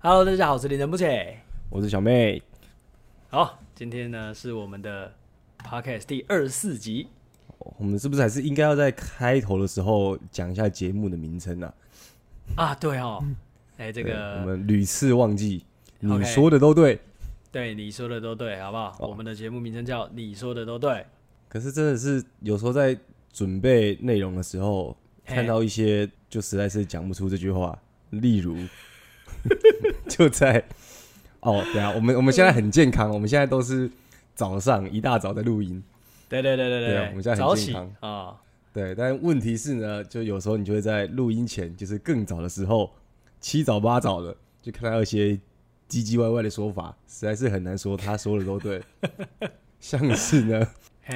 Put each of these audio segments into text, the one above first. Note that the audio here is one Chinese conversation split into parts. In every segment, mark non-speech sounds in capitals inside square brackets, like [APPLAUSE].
Hello，大家好，我是林晨不浅，我是小妹。好，今天呢是我们的 Podcast 第二十四集。我们是不是还是应该要在开头的时候讲一下节目的名称呢？啊，对哦，[LAUGHS] 哎、欸，这个我们屡次忘记。你说的都对，对，你说的都对，好不好？哦、我们的节目名称叫《你说的都对》。可是真的是有时候在准备内容的时候，看到一些就实在是讲不出这句话，例如。[LAUGHS] 就在哦，对啊，我们我们现在很健康，我们现在都是早上一大早在录音，对对对对对，我们现在很健康。啊，哦、对，但问题是呢，就有时候你就会在录音前，就是更早的时候，七早八早的，就看到一些唧唧歪歪的说法，实在是很难说，他说的都对，[LAUGHS] 像是呢，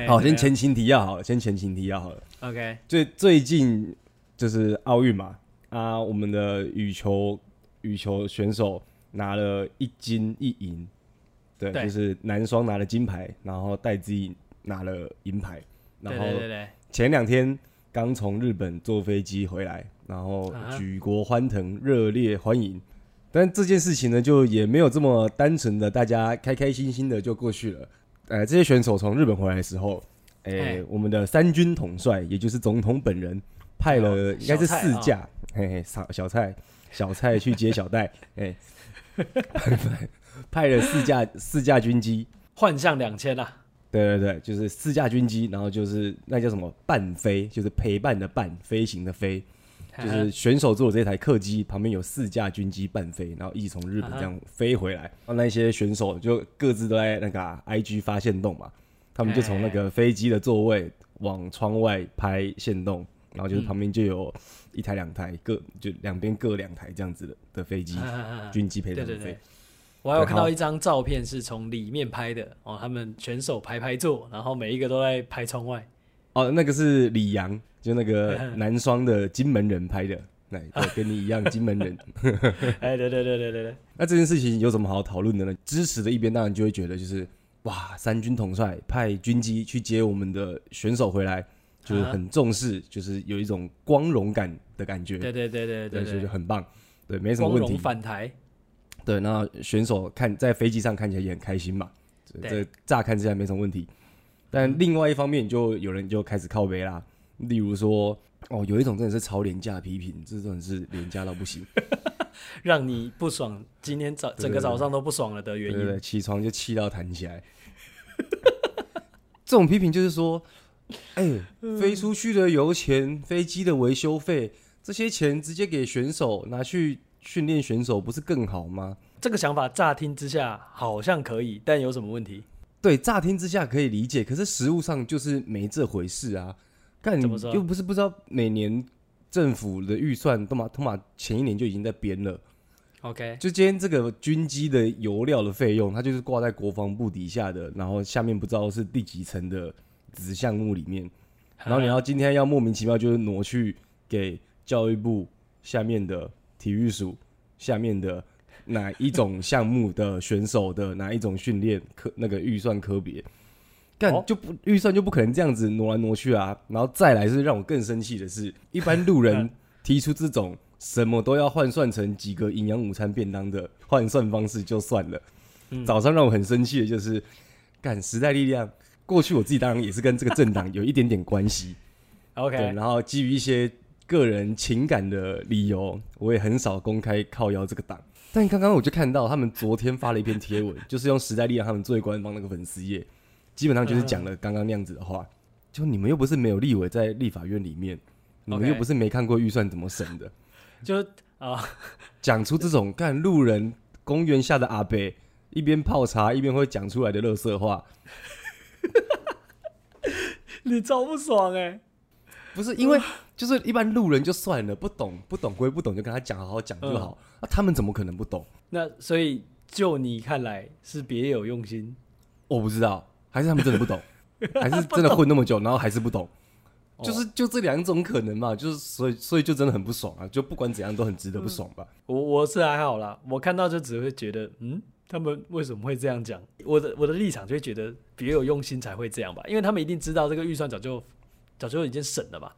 好，先前情提要好了，先前情提要好了，OK，最最近就是奥运嘛，啊，我们的羽球。羽球选手拿了一金一银，对，对就是男双拿了金牌，然后戴资颖拿了银牌，然后前两天刚从日本坐飞机回来，然后举国欢腾，热烈欢迎。但这件事情呢，就也没有这么单纯的，大家开开心心的就过去了。呃，这些选手从日本回来的时候，哎、欸，我们的三军统帅，也就是总统本人，派了应该是四架，哦、嘿嘿，小小蔡。小蔡去接小戴，[LAUGHS] 哎、欸，派了四架四架军机，幻象两千啊！对对对，就是四架军机，然后就是那叫什么伴飞，就是陪伴的伴，飞行的飞，就是选手坐的这台客机旁边有四架军机伴飞，然后一起从日本这样飞回来。然后那些选手就各自都在那个、啊、IG 发现动嘛，他们就从那个飞机的座位往窗外拍线动，然后就是旁边就有。一台两台各就两边各两台这样子的的飞机，军机陪着飞。对对对，我还有看到一张照片是从里面拍的哦，他们选手排排坐，然后每一个都在拍窗外。哦，那个是李阳，就那个 [LAUGHS] 男双的金门人拍的，那跟你一样金门人。[LAUGHS] 哎，对对对对对对。那这件事情有什么好讨论的呢？支持的一边当然就会觉得就是哇，三军统帅派军机去接我们的选手回来。就是很重视，就是有一种光荣感的感觉。对对对对对，所以就很棒。对，没什么问题。反台。对，那选手看在飞机上看起来也很开心嘛。这乍看之下没什么问题，但另外一方面就有人就开始靠背啦。例如说，哦，有一种真的是超廉价批评，这种是廉价到不行，[LAUGHS] 让你不爽，今天早整个早上都不爽了的原因。对对，起床就气到弹起来。[LAUGHS] 这种批评就是说。哎、欸，飞出去的油钱、飞机的维修费，这些钱直接给选手拿去训练选手，不是更好吗？这个想法乍听之下好像可以，但有什么问题？对，乍听之下可以理解，可是实物上就是没这回事啊！干，你又不是不知道，每年政府的预算都嘛都嘛前一年就已经在编了。OK，就今天这个军机的油料的费用，它就是挂在国防部底下的，然后下面不知道是第几层的。子项目里面，然后你要今天要莫名其妙就是挪去给教育部下面的体育署下面的哪一种项目的选手的哪一种训练科那个预算科别，干就不预算就不可能这样子挪来挪去啊！然后再来是让我更生气的是，一般路人 [LAUGHS] 提出这种什么都要换算成几个营养午餐便当的换算方式就算了，早上让我很生气的就是干时代力量。过去我自己当然也是跟这个政党有一点点关系，[LAUGHS] OK，对，然后基于一些个人情感的理由，我也很少公开靠腰这个党。但刚刚我就看到他们昨天发了一篇贴文，[LAUGHS] 就是用时代力量他们最官方那个粉丝页，基本上就是讲了刚刚那样子的话。就你们又不是没有立委在立法院里面，你们又不是没看过预算怎么审的，[LAUGHS] 就啊，讲出这种干路人公园下的阿伯一边泡茶一边会讲出来的垃圾话。[LAUGHS] 你超不爽哎、欸！不是因为 [LAUGHS] 就是一般路人就算了，不懂不懂归不懂，就跟他讲好好讲就好。那、嗯啊、他们怎么可能不懂？那所以就你看来是别有用心？我不知道，还是他们真的不懂，[LAUGHS] 还是真的混那么久，然后还是不懂？就是就这两种可能嘛，就是所以所以就真的很不爽啊！就不管怎样都很值得不爽吧。我我是还好啦，我看到就只会觉得嗯。他们为什么会这样讲？我的我的立场就会觉得别有用心才会这样吧，因为他们一定知道这个预算早就早就已经省了嘛。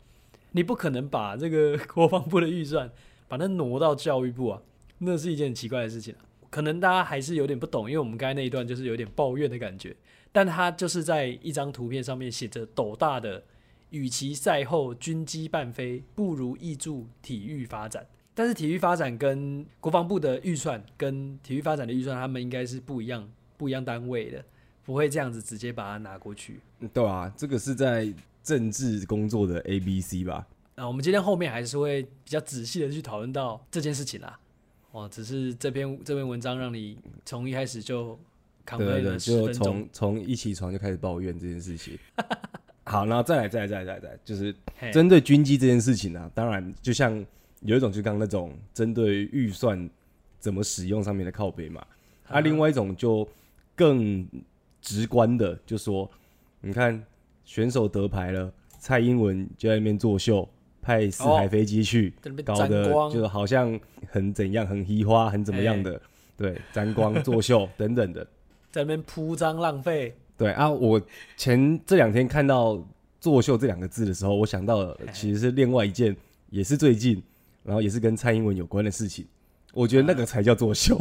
你不可能把这个国防部的预算 [LAUGHS] 把它挪到教育部啊，那是一件很奇怪的事情。可能大家还是有点不懂，因为我们刚才那一段就是有点抱怨的感觉，但他就是在一张图片上面写着斗大的，与其赛后军机半飞，不如挹注体育发展。但是体育发展跟国防部的预算跟体育发展的预算，他们应该是不一样、不一样单位的，不会这样子直接把它拿过去。对啊，这个是在政治工作的 A B C 吧？那我们今天后面还是会比较仔细的去讨论到这件事情啦。哦，只是这篇这篇文章让你从一开始就扛对对，就从从一起床就开始抱怨这件事情。[LAUGHS] 好，然后再来再来再来再来，就是针对军机这件事情呢、啊，当然就像有一种就刚那种针对预算怎么使用上面的靠背嘛，啊，另外一种就更直观的就说，你看选手得牌了，蔡英文就在那边作秀。派四台飞机去，搞得就好像很怎样，很移花，很怎么样的，欸、[LAUGHS] 对，沾光作秀 [LAUGHS] 等等的，在那边铺张浪费。对啊，我前这两天看到“作秀”这两个字的时候，我想到了其实是另外一件，也是最近，然后也是跟蔡英文有关的事情。我觉得那个才叫作秀。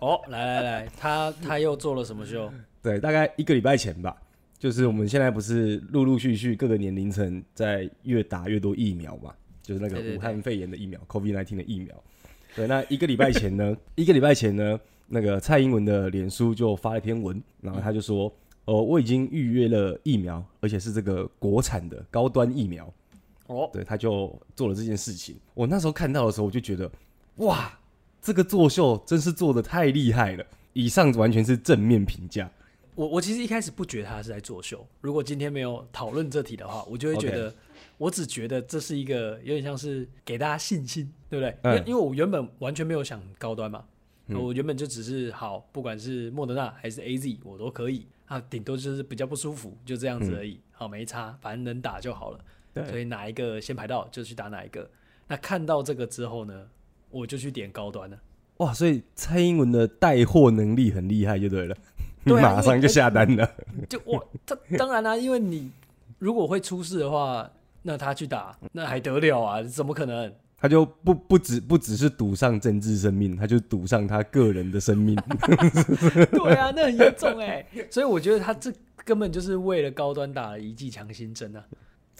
哦，来来来，他他又做了什么秀？[LAUGHS] 对，大概一个礼拜前吧。就是我们现在不是陆陆续续各个年龄层在越打越多疫苗嘛？就是那个武汉肺炎的疫苗，COVID-19 的疫苗。对，那一个礼拜前呢，[LAUGHS] 一个礼拜前呢，那个蔡英文的脸书就发了一篇文，然后他就说：“哦、呃，我已经预约了疫苗，而且是这个国产的高端疫苗。”哦，对，他就做了这件事情。我那时候看到的时候，我就觉得，哇，这个作秀真是做的太厉害了。以上完全是正面评价。我我其实一开始不觉得他是在作秀。如果今天没有讨论这题的话，我就会觉得，我只觉得这是一个有点像是给大家信心，对不对？因为因为我原本完全没有想高端嘛，我原本就只是好，不管是莫德纳还是 AZ，我都可以啊，顶多就是比较不舒服，就这样子而已。好，没差，反正能打就好了。所以哪一个先排到就去打哪一个。那看到这个之后呢，我就去点高端了。哇，所以蔡英文的带货能力很厉害，就对了。对啊、马上就下单了，就我他当然啦、啊，因为你如果会出事的话，那他去打那还得了啊？怎么可能？他就不不只不只是赌上政治生命，他就赌上他个人的生命。[LAUGHS] 对啊，那很严重哎。所以我觉得他这根本就是为了高端打了一剂强心针啊。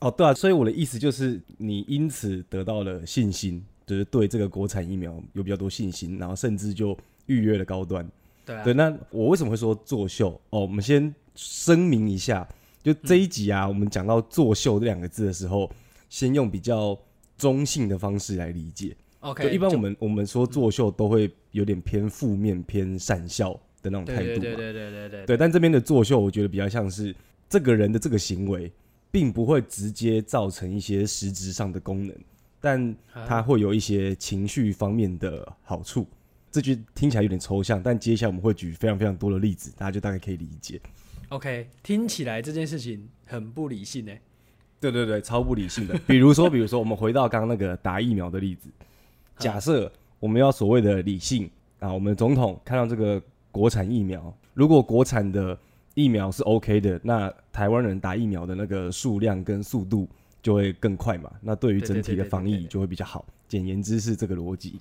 哦，对啊，所以我的意思就是，你因此得到了信心，就是对这个国产疫苗有比较多信心，然后甚至就预约了高端。对，啊、对，那我为什么会说作秀？哦，我们先声明一下，就这一集啊，嗯、我们讲到作秀这两个字的时候，先用比较中性的方式来理解。OK，一般我们我们说作秀都会有点偏负面、嗯、偏善笑的那种态度嘛。对对对对对对。对，但这边的作秀，我觉得比较像是这个人的这个行为，并不会直接造成一些实质上的功能，但它会有一些情绪方面的好处。这句听起来有点抽象，但接下来我们会举非常非常多的例子，大家就大概可以理解。OK，听起来这件事情很不理性呢。对对对，超不理性的。比如说，[LAUGHS] 比如说，我们回到刚刚那个打疫苗的例子，假设我们要所谓的理性啊，我们总统看到这个国产疫苗，如果国产的疫苗是 OK 的，那台湾人打疫苗的那个数量跟速度就会更快嘛，那对于整体的防疫就会比较好。简言之是这个逻辑。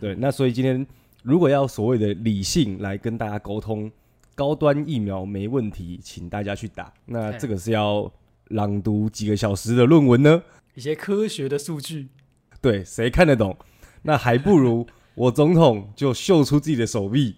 对，那所以今天如果要所谓的理性来跟大家沟通，高端疫苗没问题，请大家去打。那这个是要朗读几个小时的论文呢？一些科学的数据，对，谁看得懂？那还不如我总统就秀出自己的手臂，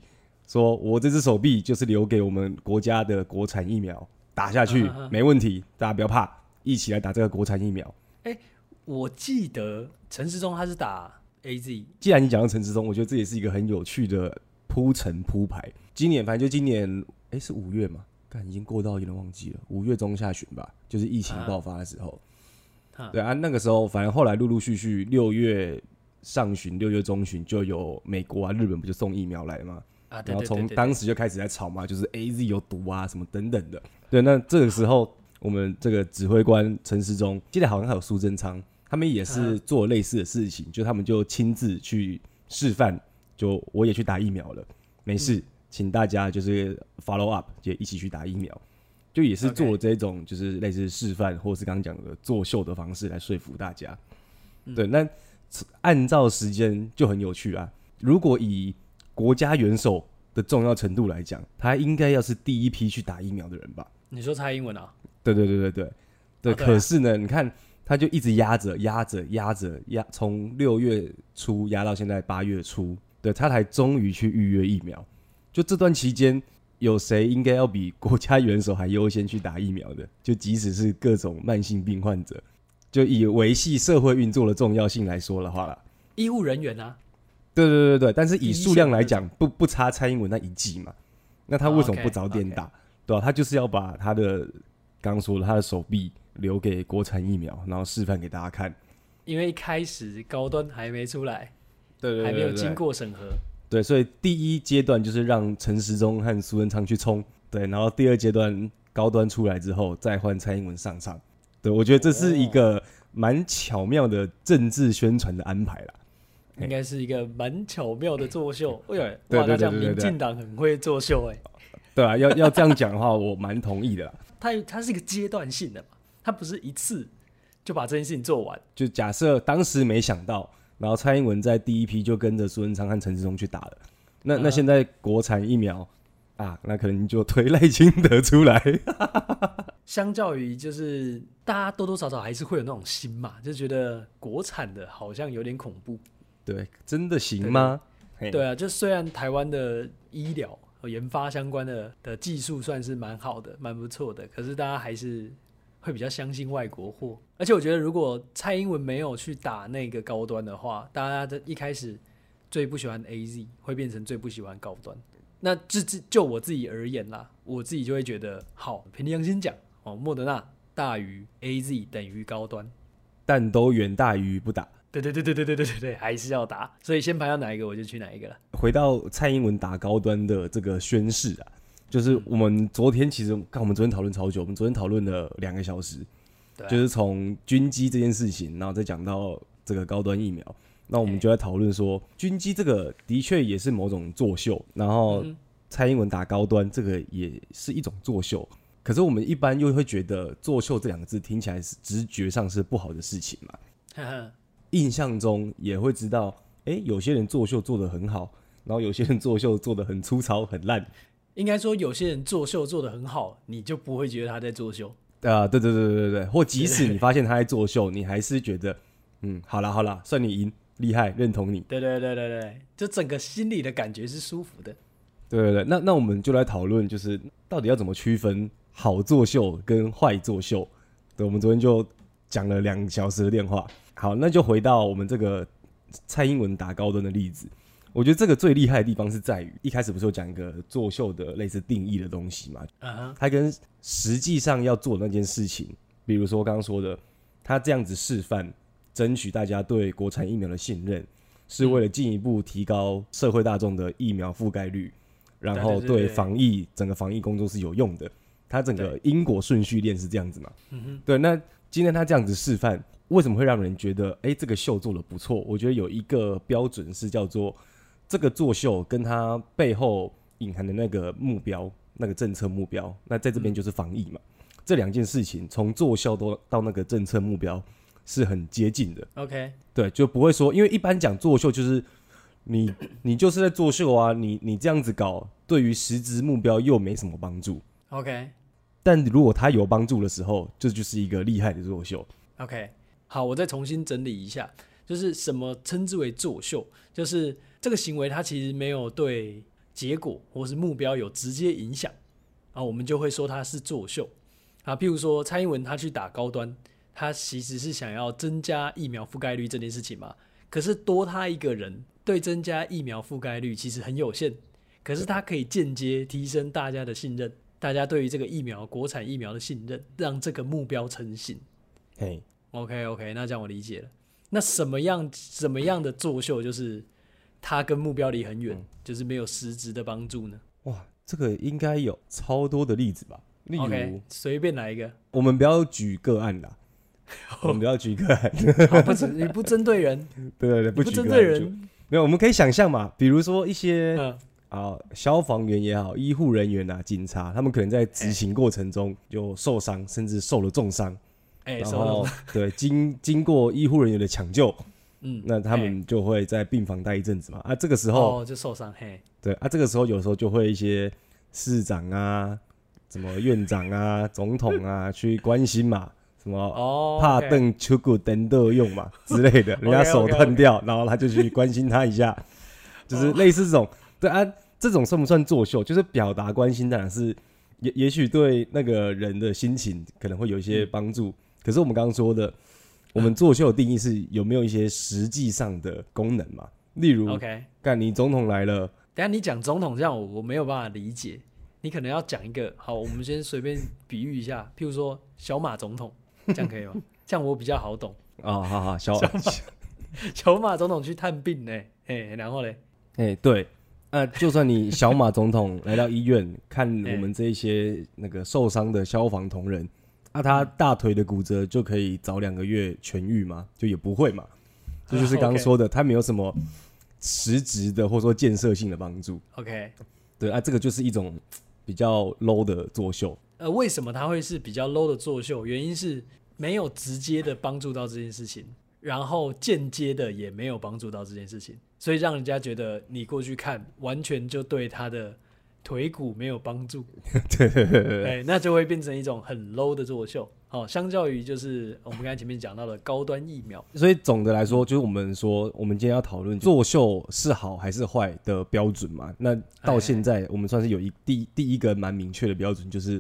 说我这只手臂就是留给我们国家的国产疫苗，打下去没问题，大家不要怕，一起来打这个国产疫苗。哎，我记得陈世忠他是打。A Z，既然你讲到陈世忠，我觉得这也是一个很有趣的铺陈铺排。今年反正就今年，哎、欸，是五月嘛？但已经过到有点忘记了，五月中下旬吧，就是疫情爆发的时候。啊对啊，那个时候反正后来陆陆续续，六月上旬、六月中旬就有美国啊、日本不就送疫苗来嘛？啊，然后从当时就开始在吵嘛，就是 A Z 有毒啊什么等等的。对，那这个时候我们这个指挥官陈时中，记得好像还有苏贞昌。他们也是做类似的事情，就他们就亲自去示范，就我也去打疫苗了，没事，请大家就是 follow up，就一起去打疫苗，就也是做这种就是类似示范或是刚刚讲的作秀的方式来说服大家。对，那按照时间就很有趣啊，如果以国家元首的重要程度来讲，他应该要是第一批去打疫苗的人吧？你说蔡英文啊？对对对对对对。可是呢，你看，他就一直压着压着压着压，从六月初压到现在八月初，对，他才终于去预约疫苗。就这段期间，有谁应该要比国家元首还优先去打疫苗的？就即使是各种慢性病患者，就以维系社会运作的重要性来说的话了，医务人员啊，对对对对，但是以数量来讲，不不差蔡英文那一季嘛。那他为什么不早点打？Oh, okay, okay. 对吧、啊？他就是要把他的刚刚说的他的手臂留给国产疫苗，然后示范给大家看。因为一开始高端还没出来，对还没有经过审核。对，所以第一阶段就是让陈时中和苏贞昌去冲，对，然后第二阶段高端出来之后，再换蔡英文上场。对，我觉得这是一个蛮巧妙的政治宣传的安排啦。应该是一个蛮巧妙的作秀。哎呦，哇，那这样民进党很会作秀哎。对啊，要要这样讲的话，我蛮同意的啦。[LAUGHS] 它它是一个阶段性的嘛，它不是一次就把这件事情做完。就假设当时没想到，然后蔡英文在第一批就跟着苏贞昌和陈志忠去打了，那、嗯、那现在国产疫苗啊，那可能就推赖清德出来。[LAUGHS] 相较于就是大家多多少少还是会有那种心嘛，就觉得国产的好像有点恐怖。对，真的行吗？对，对啊，就虽然台湾的医疗和。研发相关的的技术算是蛮好的，蛮不错的。可是大家还是会比较相信外国货。而且我觉得，如果蔡英文没有去打那个高端的话，大家的一开始最不喜欢 AZ 会变成最不喜欢高端。那就就就我自己而言啦，我自己就会觉得，好，凭良心讲哦，莫德纳大于 AZ 等于高端，但都远大于不打。对对对对对对对对对，还是要打，所以先排到哪一个我就去哪一个了。回到蔡英文打高端的这个宣誓啊，就是我们昨天其实看我们昨天讨论超久，我们昨天讨论了两个小时，对啊、就是从军机这件事情，然后再讲到这个高端疫苗，那我们就在讨论说，军机这个的确也是某种作秀，然后蔡英文打高端这个也是一种作秀，可是我们一般又会觉得作秀这两个字听起来是直觉上是不好的事情嘛。印象中也会知道，哎、欸，有些人作秀做得很好，然后有些人作秀做得很粗糙、很烂。应该说，有些人作秀做得很好，你就不会觉得他在作秀。啊，对对对对对对。或即使你发现他在作秀，你还是觉得，嗯，好啦好啦，算你赢，厉害，认同你。对对对对对，就整个心里的感觉是舒服的。对对对，那那我们就来讨论，就是到底要怎么区分好作秀跟坏作秀。对，我们昨天就讲了两小时的电话。好，那就回到我们这个蔡英文打高端的例子。我觉得这个最厉害的地方是在于，一开始不是有讲一个作秀的类似定义的东西嘛？嗯哼，他跟实际上要做的那件事情，比如说刚刚说的，他这样子示范，争取大家对国产疫苗的信任，是为了进一步提高社会大众的疫苗覆盖率，然后对防疫整个防疫工作是有用的。它整个因果顺序链是这样子嘛？嗯哼，对。那今天他这样子示范。为什么会让人觉得，哎、欸，这个秀做的不错？我觉得有一个标准是叫做，这个作秀跟它背后隐含的那个目标、那个政策目标，那在这边就是防疫嘛。嗯、这两件事情从作秀到到那个政策目标是很接近的。OK，对，就不会说，因为一般讲作秀就是你 [COUGHS] 你就是在作秀啊，你你这样子搞，对于实质目标又没什么帮助。OK，但如果它有帮助的时候，这就是一个厉害的作秀。OK。好，我再重新整理一下，就是什么称之为作秀，就是这个行为它其实没有对结果或是目标有直接影响啊，我们就会说它是作秀啊。譬如说蔡英文他去打高端，他其实是想要增加疫苗覆盖率这件事情嘛。可是多他一个人，对增加疫苗覆盖率其实很有限，可是他可以间接提升大家的信任，大家对于这个疫苗国产疫苗的信任，让这个目标成型。嘿。OK OK，那这样我理解了。那什么样什么样的作秀，就是他跟目标离很远，嗯、就是没有实质的帮助呢？哇，这个应该有超多的例子吧？例如随便来一个。我们不要举个案啦，[LAUGHS] 我们不要举个案。好，不，你不针对人，对 [LAUGHS] 对对，不针对人。没有，我们可以想象嘛，比如说一些啊、嗯，消防员也好，医护人员啊，警察，他们可能在执行过程中就受伤，甚至受了重伤。然后对经经过医护人员的抢救，[LAUGHS] 嗯，那他们就会在病房待一阵子嘛。啊，这个时候哦就受伤嘿。对啊，这个时候有时候就会一些市长啊、什么院长啊、总统啊去关心嘛，什么哦，怕邓秋谷等都用嘛之类的，人家 [LAUGHS] 手断掉，然后他就去关心他一下，[LAUGHS] 就是类似这种。对啊，这种算不算作秀？就是表达关心，当然是也也许对那个人的心情可能会有一些帮助。可是我们刚刚说的。我们作秀的定义是有没有一些实际上的功能嘛？例如，OK，干你总统来了，等下你讲总统这样我我没有办法理解，你可能要讲一个好，我们先随便比喻一下，[LAUGHS] 譬如说小马总统，这样可以吗？[LAUGHS] 这样我比较好懂啊、哦，好好，[LAUGHS] 小小马，小马总统去探病呢，哎，然后嘞，哎，对，那、呃、就算你小马总统来到医院看我们这些那个受伤的消防同仁。那、啊、他大腿的骨折就可以早两个月痊愈吗？就也不会嘛。这就，是刚刚 [LAUGHS] 说的，他没有什么实质的或者说建设性的帮助。OK，对啊，这个就是一种比较 low 的作秀。呃，为什么他会是比较 low 的作秀？原因是没有直接的帮助到这件事情，然后间接的也没有帮助到这件事情，所以让人家觉得你过去看，完全就对他的。腿骨没有帮助，[LAUGHS] 对对对对，那就会变成一种很 low 的作秀。好，相较于就是我们刚才前面讲到的高端疫苗，所以总的来说，就是我们说，我们今天要讨论作秀是好还是坏的标准嘛？那到现在，我们算是有一第第一个蛮明确的标准，就是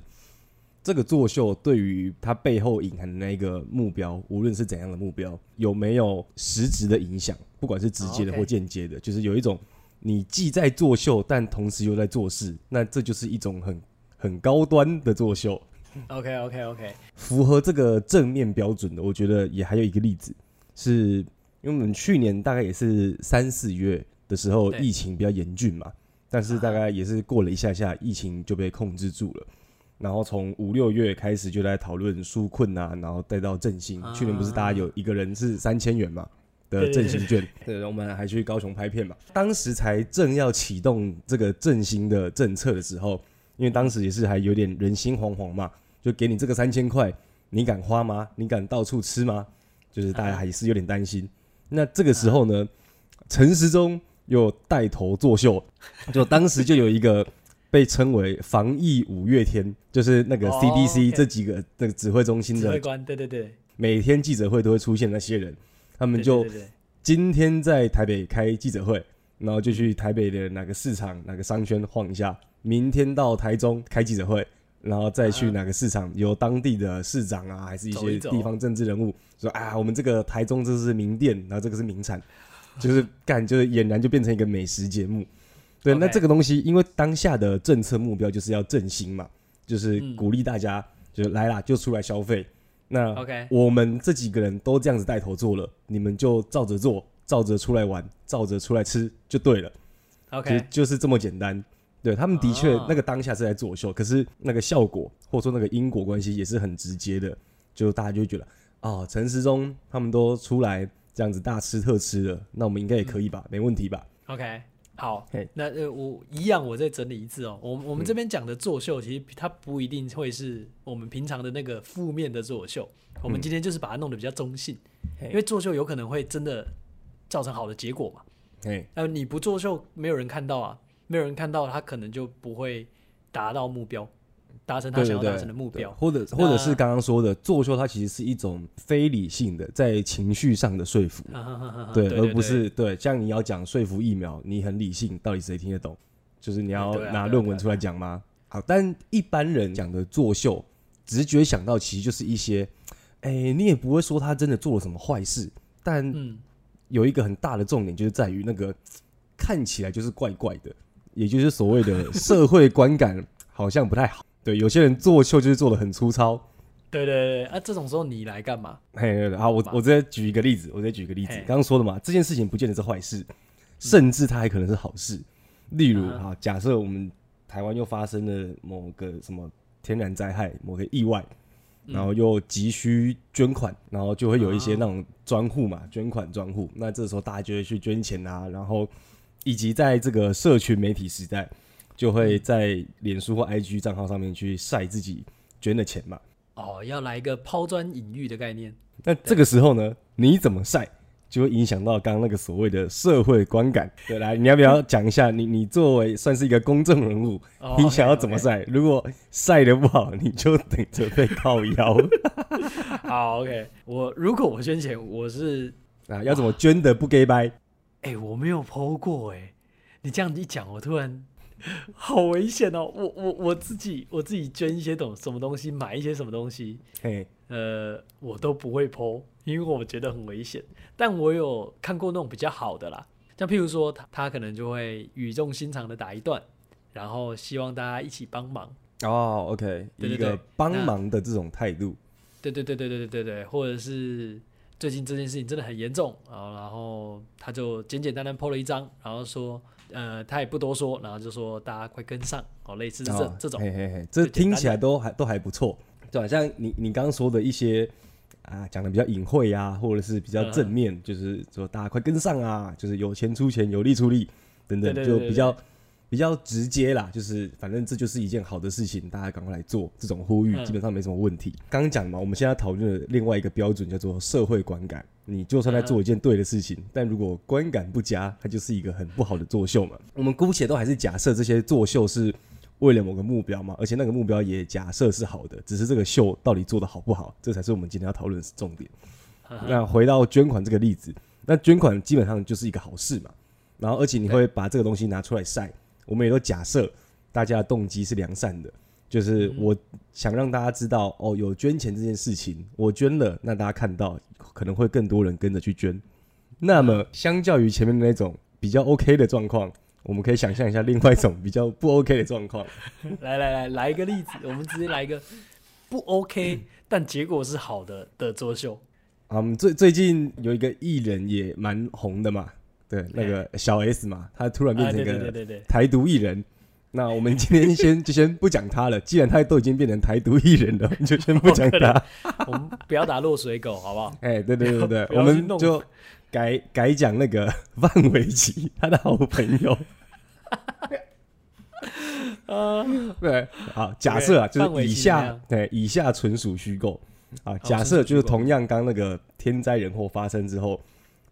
这个作秀对于它背后隐含的那一个目标，无论是怎样的目标，有没有实质的影响，不管是直接的或间接的，就是有一种。你既在作秀，但同时又在做事，那这就是一种很很高端的作秀。OK OK OK，符合这个正面标准的，我觉得也还有一个例子，是因为我们去年大概也是三四月的时候，疫情比较严峻嘛，但是大概也是过了一下下，疫情就被控制住了。然后从五六月开始就在讨论纾困啊，然后带到振兴。去年不是大家有一个人是三千元嘛？的振兴券，对，我们还去高雄拍片嘛。当时才正要启动这个振兴的政策的时候，因为当时也是还有点人心惶惶嘛，就给你这个三千块，你敢花吗？你敢到处吃吗？就是大家还是有点担心。那这个时候呢，陈时中又带头作秀，就当时就有一个被称为“防疫五月天”，就是那个 CDC 这几个那个指挥中心的指挥官，对对对，每天记者会都会出现那些人。他们就今天在台北开记者会，然后就去台北的哪个市场、哪个商圈晃一下。明天到台中开记者会，然后再去哪个市场，由当地的市长啊，还是一些地方政治人物说啊，我们这个台中这是名店，然后这个是名产，[LAUGHS] 就是干，就是俨然就变成一个美食节目。对，那这个东西，因为当下的政策目标就是要振兴嘛，就是鼓励大家就来啦，就出来消费。那 OK，我们这几个人都这样子带头做了，你们就照着做，照着出来玩，照着出来吃就对了。OK，就，就是这么简单。对，他们的确那个当下是在作秀，可是那个效果或者说那个因果关系也是很直接的，就大家就会觉得哦，陈时中他们都出来这样子大吃特吃了，那我们应该也可以吧？没问题吧？OK。好，那呃，我一样，我再整理一次哦。我我们这边讲的作秀，其实它不一定会是我们平常的那个负面的作秀。我们今天就是把它弄得比较中性，因为作秀有可能会真的造成好的结果嘛。呃，你不作秀，没有人看到啊，没有人看到，他可能就不会达到目标。达成他想要达成的目标，或者或者是刚刚说的作秀，它其实是一种非理性的在情绪上的说服，对，而不是对。像你要讲说服疫苗，你很理性，到底谁听得懂？就是你要拿论文出来讲吗？好，但一般人讲的作秀，直觉想到其实就是一些，哎，你也不会说他真的做了什么坏事，但有一个很大的重点就是在于那个看起来就是怪怪的，也就是所谓的社会观感好像不太好。对，有些人做秀就是做的很粗糙。对对对，啊，这种时候你来干嘛？嘿，好，我我直接举一个例子，我直接举一个例子。刚刚说的嘛，这件事情不见得是坏事，甚至它还可能是好事。例如，哈，假设我们台湾又发生了某个什么天然灾害，某个意外，然后又急需捐款，然后就会有一些那种专户嘛，捐款专户。那这时候大家就会去捐钱啊，然后以及在这个社群媒体时代。就会在脸书或 IG 账号上面去晒自己捐的钱嘛。哦，要来一个抛砖引玉的概念。那这个时候呢，你怎么晒就会影响到刚刚那个所谓的社会观感。对，来，你要不要讲一下你？你你作为算是一个公众人物，哦、你想要怎么晒？哦、okay, okay 如果晒的不好，你就等着被靠腰。[LAUGHS] 好，OK。我如果我捐钱，我是啊，要怎么捐的不给掰？哎、欸，我没有 po 过哎。你这样子一讲，我突然好危险哦！我我我自己我自己捐一些东什么东西，买一些什么东西，嘿，呃，我都不会 po。因为我觉得很危险，但我有看过那种比较好的啦，像譬如说他他可能就会语重心长的打一段，然后希望大家一起帮忙哦，OK，对对对，一个帮忙的这种态度，对对对对对对对对，或者是最近这件事情真的很严重，然后然后他就简简单单 po 了一张，然后说呃他也不多说，然后就说大家快跟上哦，类似这、哦、这种，嘿嘿嘿，这听起来都还都还不错，对吧？像你你刚刚说的一些。啊，讲的比较隐晦啊，或者是比较正面，嗯、就是说大家快跟上啊，就是有钱出钱，有力出力等等，就比较比较直接啦。就是反正这就是一件好的事情，大家赶快来做。这种呼吁基本上没什么问题。刚刚讲嘛，我们现在讨论的另外一个标准叫做社会观感。你就算在做一件对的事情，嗯、但如果观感不佳，它就是一个很不好的作秀嘛。我们姑且都还是假设这些作秀是。为了某个目标嘛，而且那个目标也假设是好的，只是这个秀到底做得好不好，这才是我们今天要讨论的重点。那回到捐款这个例子，那捐款基本上就是一个好事嘛，然后而且你会把这个东西拿出来晒，我们也都假设大家的动机是良善的，就是我想让大家知道哦，有捐钱这件事情，我捐了，那大家看到可能会更多人跟着去捐。那么相较于前面的那种比较 OK 的状况。我们可以想象一下另外一种比较不 OK 的状况。[LAUGHS] 来来来，来一个例子，我们直接来一个不 OK，但结果是好的的作秀。嗯，最最近有一个艺人也蛮红的嘛，对，那个小 S 嘛，他突然变成一个台独艺人。那我们今天先就先不讲他了，既然他都已经变成台独艺人了，就先不讲他。[LAUGHS] 我们不要打落水狗，好不好？哎，对对对对，[LAUGHS] 我们就改改讲那个 [LAUGHS] 范玮琪，他的好朋友。啊，对，好，假设啊，就是以下，对，以下纯属虚构啊。假设就是同样，刚那个天灾人祸发生之后，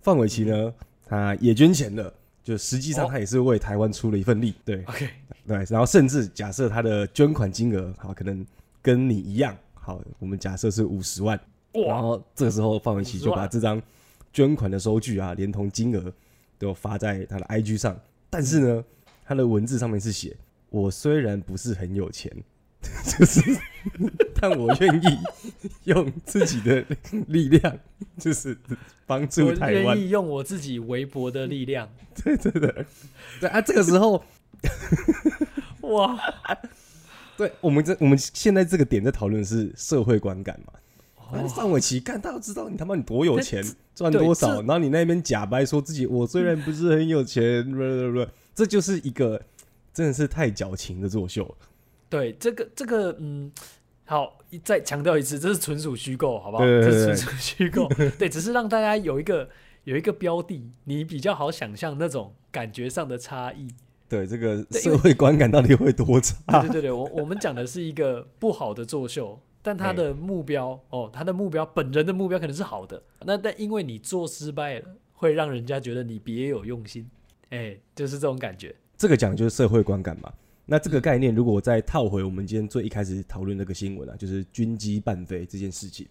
范玮琪呢，他也捐钱了，就实际上他也是为台湾出了一份力，对，OK，对，然后甚至假设他的捐款金额，好，可能跟你一样，好，我们假设是五十万，然后这个时候范玮琪就把这张捐款的收据啊，连同金额都发在他的 IG 上，但是呢。他的文字上面是写：“我虽然不是很有钱，[LAUGHS] 就是，但我愿意用自己的力量，就是帮助台湾。我愿意用我自己微薄的力量。对对对，对啊，这个时候，哇，[LAUGHS] 对我们这我们现在这个点在讨论是社会观感嘛？范玮琪，看他要知道你他妈你多有钱，赚多少，然后你那边假掰说自己我虽然不是很有钱，[LAUGHS] 不不不。”这就是一个真的是太矫情的作秀。对，这个这个嗯，好，再强调一次，这是纯属虚构，好不好？对对对对，这是纯属虚构。对，只是让大家有一个有一个标的，你比较好想象那种感觉上的差异。对，这个社会观感到底会多差？对对对对，我我们讲的是一个不好的作秀，但他的目标哦，他的目标本人的目标可能是好的，那但因为你做失败了，会让人家觉得你别有用心。哎、欸，就是这种感觉。这个讲的就是社会观感嘛。那这个概念，如果我再套回我们今天最一开始讨论那个新闻啊，就是军机半飞这件事情.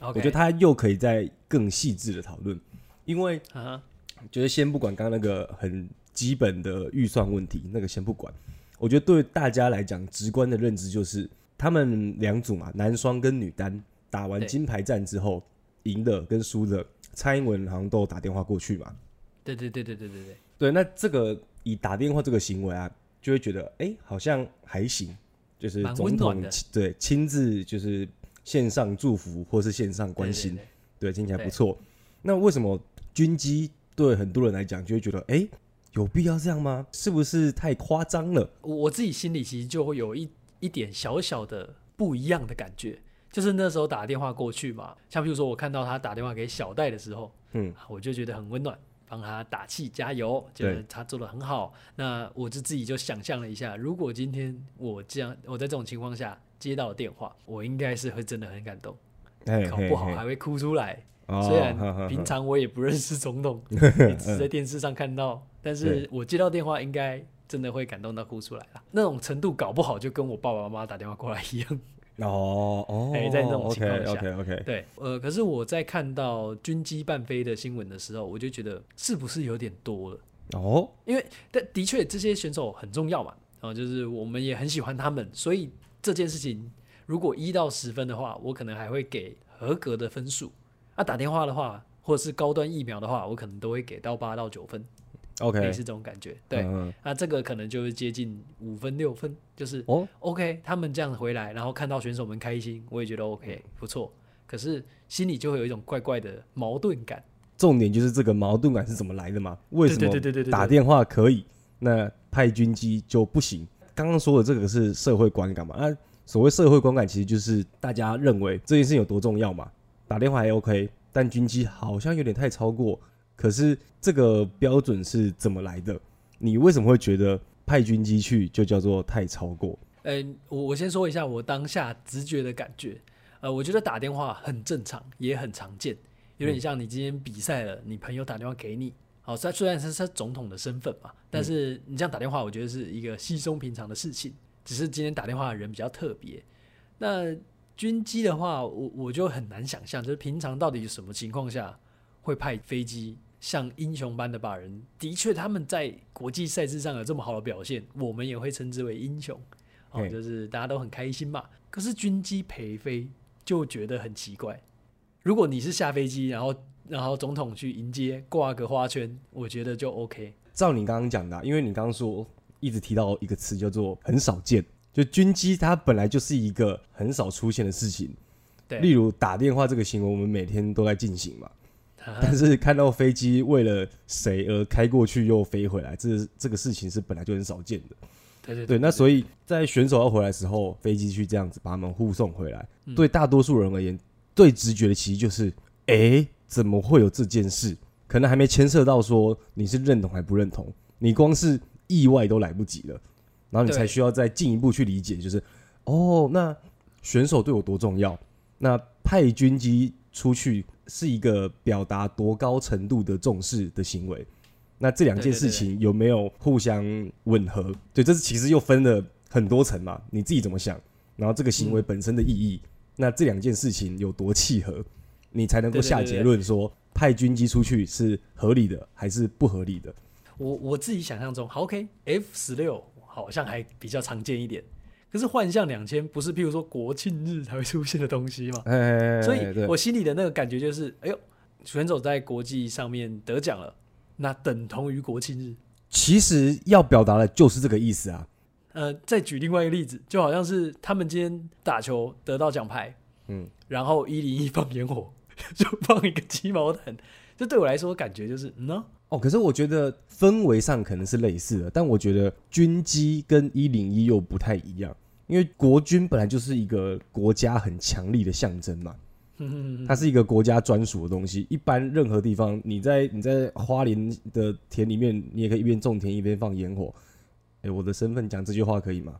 我觉得它又可以再更细致的讨论。因为啊，就是先不管刚刚那个很基本的预算问题，那个先不管。我觉得对大家来讲，直观的认知就是，他们两组嘛，男双跟女单打完金牌战之后，赢的跟输的，蔡英文好像都打电话过去嘛。对对对对对对对。对，那这个以打电话这个行为啊，就会觉得哎、欸，好像还行，就是总统对亲自就是线上祝福或是线上关心，对，听起来不错。那为什么军机对很多人来讲就会觉得哎、欸，有必要这样吗？是不是太夸张了？我自己心里其实就会有一一点小小的不一样的感觉，就是那时候打电话过去嘛，像比如说我看到他打电话给小戴的时候，嗯，我就觉得很温暖。帮他打气加油，觉得他做的很好。那我就自己就想象了一下，如果今天我这样，我在这种情况下接到电话，我应该是会真的很感动，搞不好还会哭出来。哦、虽然平常我也不认识总统，[LAUGHS] 你只在电视上看到，但是我接到电话，应该真的会感动到哭出来了。那种程度，搞不好就跟我爸爸妈妈打电话过来一样。哦哦，哎、欸，在那种情况下，OK OK OK，对，呃，可是我在看到军机半飞的新闻的时候，我就觉得是不是有点多了？哦，因为但的确这些选手很重要嘛，啊、呃，就是我们也很喜欢他们，所以这件事情如果一到十分的话，我可能还会给合格的分数。啊，打电话的话，或者是高端疫苗的话，我可能都会给到八到九分。OK，也是这种感觉。对，那、这个可能就是接近五分六分，就是哦，OK，他们这样回来，然后看到选手们开心，我也觉得 OK，不错。可是心里就会有一种怪怪的矛盾感。重点就是这个矛盾感是怎么来的嘛？为什么打电话可以，那派军机就不行？刚刚说的这个是社会观感嘛？啊，所谓社会观感，其实就是大家认为这件事情有多重要嘛？打电话还 OK，但军机好像有点太超过。可是这个标准是怎么来的？你为什么会觉得派军机去就叫做太超过？嗯、我我先说一下我当下直觉的感觉。呃，我觉得打电话很正常，也很常见。有点像你今天比赛了，你朋友打电话给你，好，虽虽然是他总统的身份嘛，但是你这样打电话，我觉得是一个稀松平常的事情。只是今天打电话的人比较特别。那军机的话，我我就很难想象，就是平常到底什么情况下会派飞机？像英雄般的把人，的确他们在国际赛事上有这么好的表现，我们也会称之为英雄，哦，就是大家都很开心嘛。可是军机陪飞就觉得很奇怪。如果你是下飞机，然后然后总统去迎接，挂个花圈，我觉得就 OK。照你刚刚讲的，因为你刚刚说一直提到一个词叫做很少见，就军机它本来就是一个很少出现的事情。对，例如打电话这个行为，我们每天都在进行嘛。但是看到飞机为了谁而开过去又飞回来，这这个事情是本来就很少见的。对对对，对，那所以在选手要回来的时候，飞机去这样子把他们护送回来，嗯，对大多数人而言，最直觉的其实就是，哎、欸，怎么会有这件事？可能还没牵涉到说你是认同还不认同，你光是意外都来不及了，然后你才需要再进一步去理解，就是，哦，那选手对我多重要？那派军机出去。是一个表达多高程度的重视的行为，那这两件事情有没有互相吻合？对，这是其实又分了很多层嘛。你自己怎么想？然后这个行为本身的意义，嗯、那这两件事情有多契合，你才能够下结论说派军机出去是合理的还是不合理的？我我自己想象中，好，OK，F 十六好像还比较常见一点。可是幻象两千不是譬如说国庆日才会出现的东西吗？哎、所以我心里的那个感觉就是，哎呦，选手在国际上面得奖了，那等同于国庆日。其实要表达的就是这个意思啊。呃，再举另外一个例子，就好像是他们今天打球得到奖牌，嗯，然后一零一放烟火，[LAUGHS] 就放一个鸡毛掸，这对我来说感觉就是，嗯呢。哦，可是我觉得氛围上可能是类似的，但我觉得军机跟一零一又不太一样，因为国军本来就是一个国家很强力的象征嘛，它是一个国家专属的东西。一般任何地方，你在你在花莲的田里面，你也可以一边种田一边放烟火。哎，我的身份讲这句话可以吗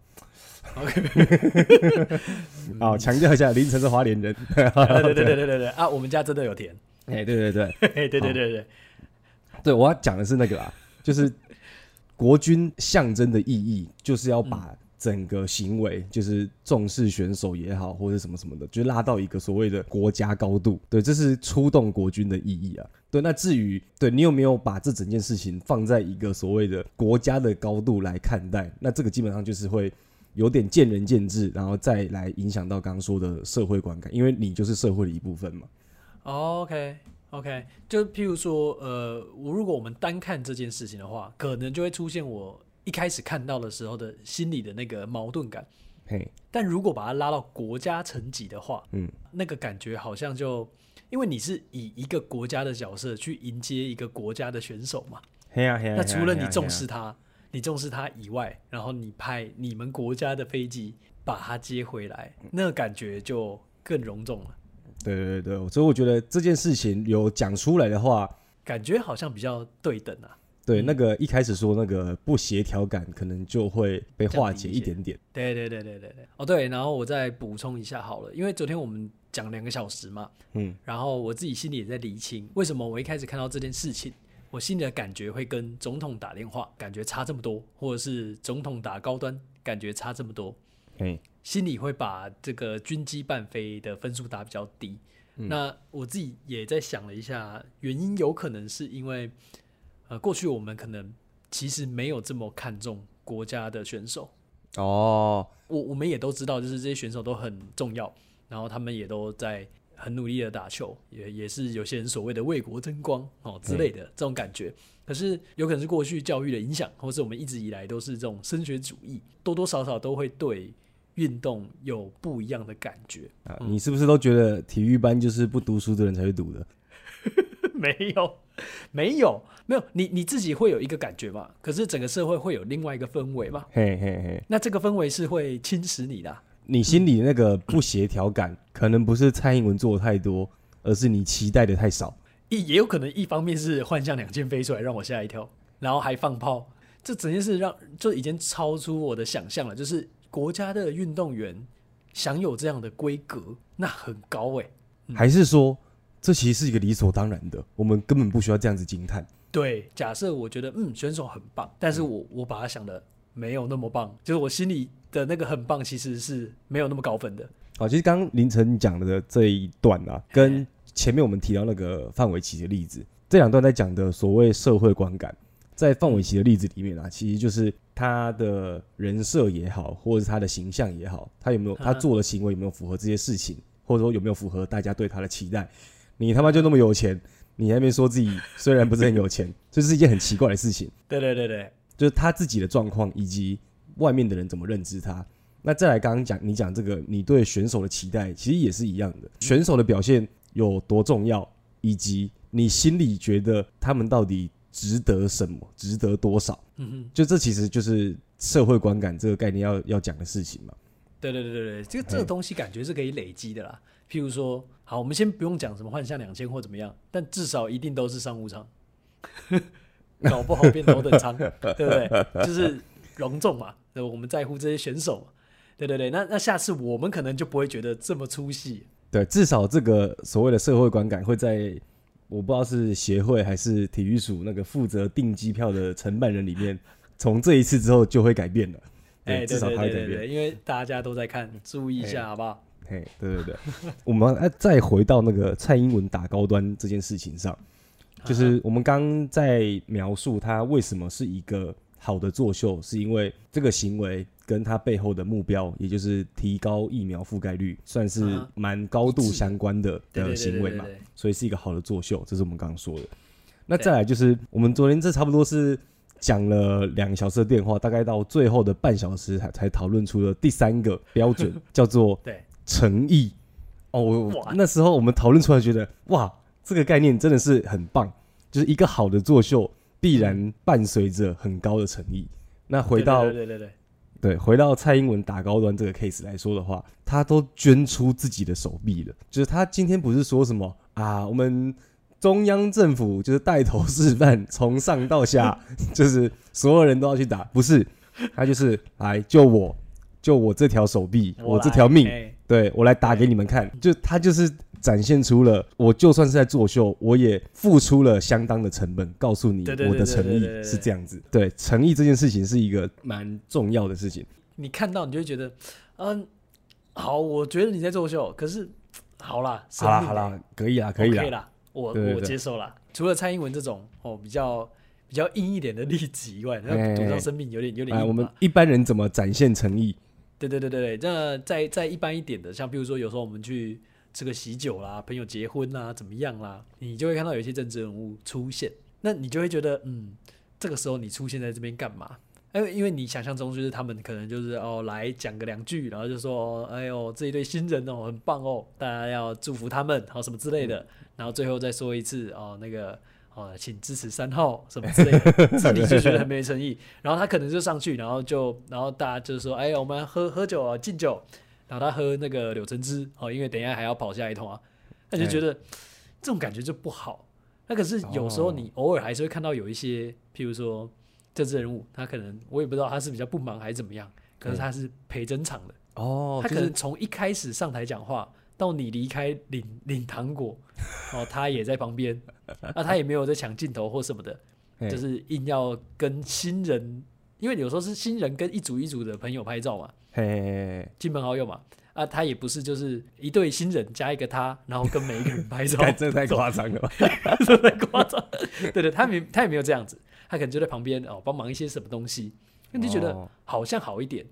[LAUGHS] 好，强调一下，凌晨是花莲人。[LAUGHS] 对对对对对对啊，我们家真的有田。哎，对对对，对对 [LAUGHS] 对对。对，我要讲的是那个啊，就是国军象征的意义，就是要把整个行为，就是重视选手也好，或者什么什么的，就拉到一个所谓的国家高度。对，这是出动国军的意义啊。对，那至于对你有没有把这整件事情放在一个所谓的国家的高度来看待，那这个基本上就是会有点见仁见智，然后再来影响到刚刚说的社会观感，因为你就是社会的一部分嘛。OK。OK，就譬如说，呃，我如果我们单看这件事情的话，可能就会出现我一开始看到的时候的心里的那个矛盾感。嘿，但如果把它拉到国家层级的话，嗯，那个感觉好像就，因为你是以一个国家的角色去迎接一个国家的选手嘛。那除了你重视他，你重视他以外，然后你派你们国家的飞机把他接回来，那个感觉就更隆重了。对对对，所以我觉得这件事情有讲出来的话，感觉好像比较对等啊。对，那个一开始说那个不协调感，可能就会被化解一点点。对对对对对对。哦对，然后我再补充一下好了，因为昨天我们讲两个小时嘛，嗯，然后我自己心里也在厘清，为什么我一开始看到这件事情，我心里的感觉会跟总统打电话感觉差这么多，或者是总统打高端感觉差这么多，嗯，心里会把这个军机半飞的分数打比较低。嗯。那我自己也在想了一下，原因有可能是因为。呃，过去我们可能其实没有这么看重国家的选手哦。我我们也都知道，就是这些选手都很重要，然后他们也都在很努力的打球，也也是有些人所谓的为国争光哦之类的这种感觉。可是有可能是过去教育的影响，或是我们一直以来都是这种升学主义，多多少少都会对运动有不一样的感觉啊。你是不是都觉得体育班就是不读书的人才会读的？[LAUGHS] 没有。没有，没有，你你自己会有一个感觉嘛？可是整个社会会有另外一个氛围嘛？嘿嘿嘿，那这个氛围是会侵蚀你的啊。你心里那个不协调感，可能不是蔡英文做的太多，而是你期待的太少。一也有可能一方面是幻象两件飞出来让我吓一跳，然后还放炮，这整件事让就已经超出我的想象了。就是国家的运动员享有这样的规格，那很高哎、欸嗯。还是说？这其实是一个理所当然的，我们根本不需要这样子惊叹。对，假设我觉得嗯选手很棒，但是我我把他想的没有那么棒，就是我心里的那个很棒其实是没有那么高分的。好，其实刚刚凌晨讲的这一段啊，跟前面我们提到那个范玮琪的例子，这两段在讲的所谓社会观感，在范玮琪的例子里面啊，其实就是他的人设也好，或者是他的形象也好，他有没有他做的行为有没有符合这些事情，或者说有没有符合大家对他的期待。你他妈就那么有钱，你还没说自己虽然不是很有钱，这是一件很奇怪的事情。对对对对，就是他自己的状况以及外面的人怎么认知他。那再来刚刚讲，你讲这个，你对选手的期待其实也是一样的。选手的表现有多重要，以及你心里觉得他们到底值得什么，值得多少？嗯哼，就这其实就是社会观感这个概念要要讲的事情嘛。对对对对对，这个这个东西感觉是可以累积的啦。譬如说，好，我们先不用讲什么幻象两千或怎么样，但至少一定都是商务舱，[LAUGHS] 搞不好变头等舱，[LAUGHS] 对不对？就是隆重嘛，对，我们在乎这些选手嘛，对对对。那那下次我们可能就不会觉得这么出戏。对，至少这个所谓的社会观感会在我不知道是协会还是体育署那个负责订机票的承办人里面，从这一次之后就会改变了。哎，至少他会改变，因为大家都在看，注意一下，好不好？嘿，对对对，我们再回到那个蔡英文打高端这件事情上，就是我们刚在描述他为什么是一个好的作秀，是因为这个行为跟他背后的目标，也就是提高疫苗覆盖率，算是蛮高度相关的的行为嘛，所以是一个好的作秀，这是我们刚刚说的。那再来就是我们昨天这差不多是讲了两个小时的电话，大概到最后的半小时才才讨论出了第三个标准，[LAUGHS] 叫做对。诚意。哦，那时候我们讨论出来，觉得哇，这个概念真的是很棒，就是一个好的作秀必然伴随着很高的诚意。那回到对对对对对，回到蔡英文打高端这个 case 来说的话，他都捐出自己的手臂了，就是他今天不是说什么啊，我们中央政府就是带头示范，从上到下 [LAUGHS] 就是所有人都要去打，不是，他就是来救我。救我这条手臂，我，我这条命，欸、对我来打给你们看。就他就是展现出了，我就算是在作秀，我也付出了相当的成本，告诉你我的诚意是这样子。对，诚意这件事情是一个蛮重要的事情。你看到你就会觉得，嗯，好，我觉得你在作秀，可是好啦，好啦，好啦，可以啦，可以啦，啦，我我接受了。除了蔡英文这种哦比较比较硬一点的例子以外，那赌上生命有点有点哎。我们一般人怎么展现诚意？对对对对对，那再再一般一点的，像比如说有时候我们去吃个喜酒啦，朋友结婚啦，怎么样啦，你就会看到有一些政治人物出现，那你就会觉得，嗯，这个时候你出现在这边干嘛？因为因为你想象中就是他们可能就是哦来讲个两句，然后就说，哎呦这一对新人哦很棒哦，大家要祝福他们，好什么之类的，然后最后再说一次哦那个。哦，请支持三号什么之类的，[LAUGHS] 自己就觉得很没诚意。然后他可能就上去，然后就，然后大家就说：“哎呀，我们喝喝酒啊，敬酒。”然后他喝那个柳橙汁，哦，因为等一下还要跑下一通啊，他就觉得这种感觉就不好。那可是有时候你偶尔还是会看到有一些，譬如说政治人物，他可能我也不知道他是比较不忙还是怎么样，可是他是陪整场的哦，他可能从一开始上台讲话到你离开领领糖果，[LAUGHS] 哦，他也在旁边，那他也没有在抢镜头或什么的，就是硬要跟新人。因为有时候是新人跟一组一组的朋友拍照嘛，嘿嘿嘿，亲朋好友嘛，啊，他也不是就是一对新人加一个他，然后跟每一个人拍照，[LAUGHS] 这太夸张了吧，[LAUGHS] 这太夸张，对对，他没他也没有这样子，他可能就在旁边哦帮忙一些什么东西，那你就觉得好像好一点。哦、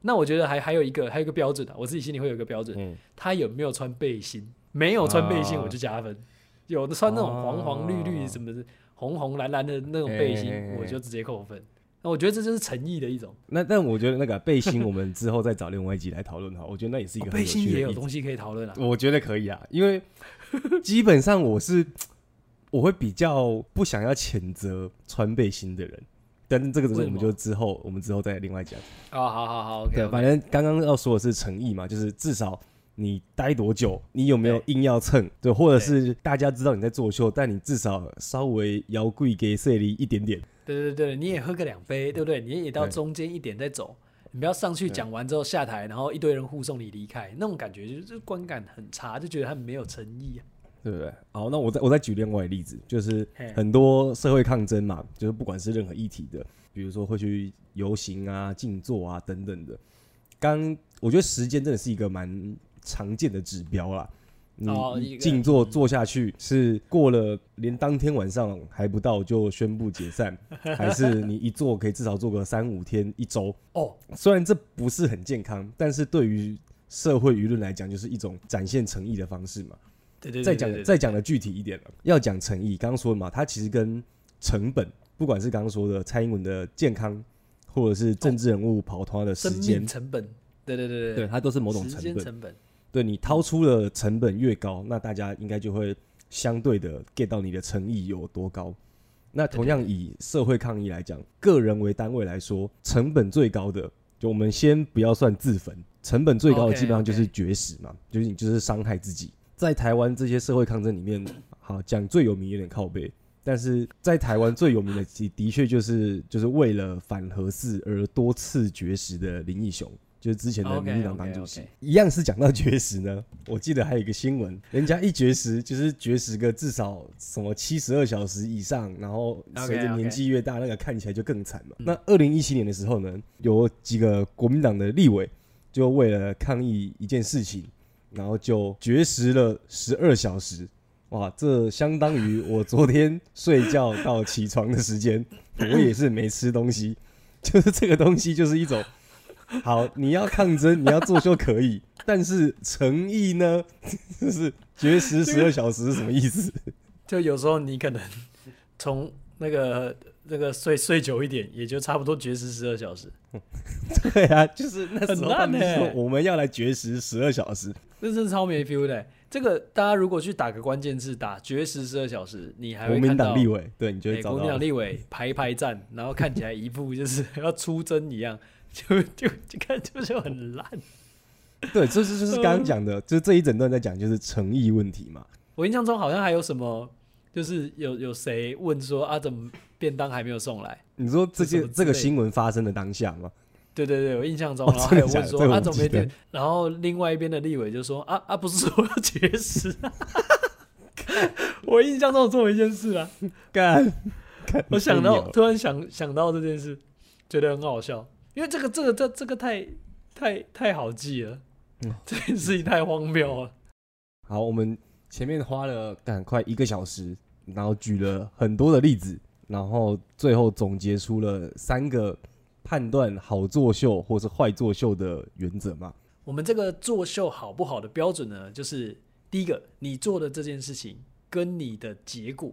那我觉得还还有一个还有一个标准啊，我自己心里会有一个标准，嗯、他有没有穿背心？没有穿背心我就加分，哦、有的穿那种黄黄绿绿什么的，红红蓝蓝的那种背心，我就直接扣分。那我觉得这就是诚意的一种。那但我觉得那个背心，我们之后再找另外一集来讨论哈。我觉得那也是一个背心也有东西可以讨论啊。我觉得可以啊，因为基本上我是 [LAUGHS] 我会比较不想要谴责穿背心的人，但是这个我们就之后我们之后再另外讲。哦，好好好，OK。对，反正刚刚要说的是诚意嘛，就是至少你待多久，你有没有硬要蹭，对，或者是大家知道你在作秀，但你至少稍微摇贵给设立一点点。对对对，你也喝个两杯，对不对？你也到中间一点再走，你不要上去讲完之后下台，然后一堆人护送你离开，那种感觉就是观感很差，就觉得他们没有诚意啊，对不对？好，那我再我再举另外一个例子，就是很多社会抗争嘛，就是不管是任何议题的，比如说会去游行啊、静坐啊等等的。刚我觉得时间真的是一个蛮常见的指标啦。你静坐坐下去，是过了连当天晚上还不到就宣布解散，还是你一坐可以至少坐个三五天一周？哦，[LAUGHS] 虽然这不是很健康，但是对于社会舆论来讲，就是一种展现诚意的方式嘛。对对，再讲再讲的具体一点了，要讲诚意，刚刚说的嘛，它其实跟成本，不管是刚刚说的蔡英文的健康，或者是政治人物跑团的时间成本，对对对对，对它都是某种成本。成本对，你掏出的成本越高，那大家应该就会相对的 get 到你的诚意有多高。那同样以社会抗议来讲，个人为单位来说，成本最高的，就我们先不要算自焚，成本最高的基本上就是绝食嘛，就是你就是伤害自己。在台湾这些社会抗争里面，好讲最有名有点靠背，但是在台湾最有名的的的确就是就是为了反核四而多次绝食的林义雄。就是之前的民进党党主席，一样是讲到绝食呢。我记得还有一个新闻，人家一绝食就是绝食个至少什么七十二小时以上，然后随着年纪越大，那个看起来就更惨嘛。那二零一七年的时候呢，有几个国民党的立委就为了抗议一件事情，然后就绝食了十二小时。哇，这相当于我昨天睡觉到起床的时间，[LAUGHS] 我也是没吃东西。就是这个东西就是一种。好，你要抗争，你要作秀可以，[LAUGHS] 但是诚意呢？[LAUGHS] 就是绝食十二小时是什么意思？就有时候你可能从那个那个睡睡久一点，也就差不多绝食十二小时。对啊，就是那时候你说我们要来绝食十二小时，那是超没 feel 的。这个大家如果去打个关键字，打绝食十二小时，你还会看到国民党立委，对，你就会找到国民党立委排排站，然后看起来一副就是要出征一样。就就就看就是很烂，对，这是就是刚刚讲的，就是这一整段在讲就是诚意问题嘛。我印象中好像还有什么，就是有有谁问说啊，怎么便当还没有送来？你说这些这个新闻发生的当下吗？对对对，我印象中，然后还有问说啊，怎么没点？然后另外一边的立委就说啊啊，不是说要绝食？[LAUGHS] 我印象中有这么一件事啊，干，[LAUGHS] 我想到突然想想到这件事，觉得很好笑。因为这个这个这这个太太太好记了，嗯，这件事情太荒谬了。好，我们前面花了赶快一个小时，然后举了很多的例子，然后最后总结出了三个判断好作秀或是坏作秀的原则嘛。我们这个作秀好不好的标准呢，就是第一个，你做的这件事情跟你的结果、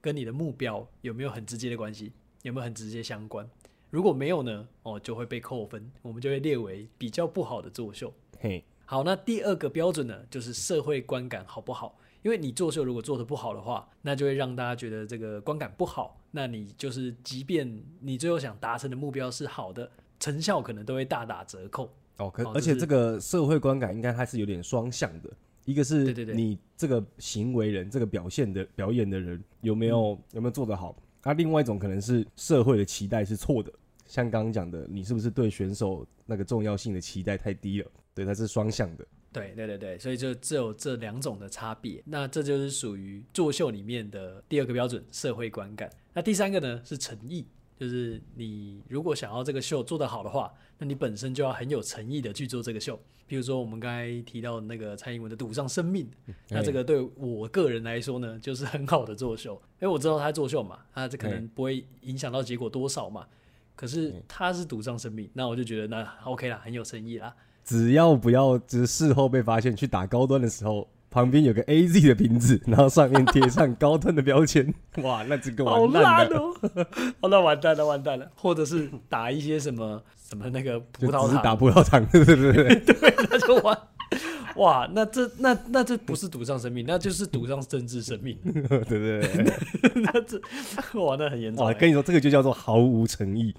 跟你的目标有没有很直接的关系，有没有很直接相关。如果没有呢？哦，就会被扣分，我们就会列为比较不好的作秀。嘿，好，那第二个标准呢，就是社会观感好不好？因为你作秀如果做得不好的话，那就会让大家觉得这个观感不好。那你就是，即便你最后想达成的目标是好的，成效可能都会大打折扣。哦，可而且这个社会观感应该还是有点双向的，一个是你这个行为人，这个表现的表演的人有没有、嗯、有没有做得好？那、啊、另外一种可能是社会的期待是错的，像刚刚讲的，你是不是对选手那个重要性的期待太低了？对，它是双向的。对对对对，所以就只有这两种的差别。那这就是属于作秀里面的第二个标准——社会观感。那第三个呢是诚意，就是你如果想要这个秀做得好的话，那你本身就要很有诚意的去做这个秀。比如说我们刚才提到的那个蔡英文的赌上生命，那这个对我个人来说呢，就是很好的作秀。因为我知道他作秀嘛，他这可能不会影响到结果多少嘛。可是他是赌上生命，那我就觉得那 OK 啦，很有诚意啦。只要不要就是事后被发现去打高端的时候，旁边有个 AZ 的瓶子，然后上面贴上高端的标签，[LAUGHS] 哇，那这个完蛋了，好烂哦，那完蛋了，完蛋了。或者是打一些什么什么那个葡萄糖，打葡萄糖，对对对对，[LAUGHS] 对，那就完。[LAUGHS] 哇，那这那那这不是赌上生命，那就是赌上政治生命。对 [LAUGHS] 对对，[LAUGHS] 那这哇，那很严重。我跟你说，这个就叫做毫无诚意。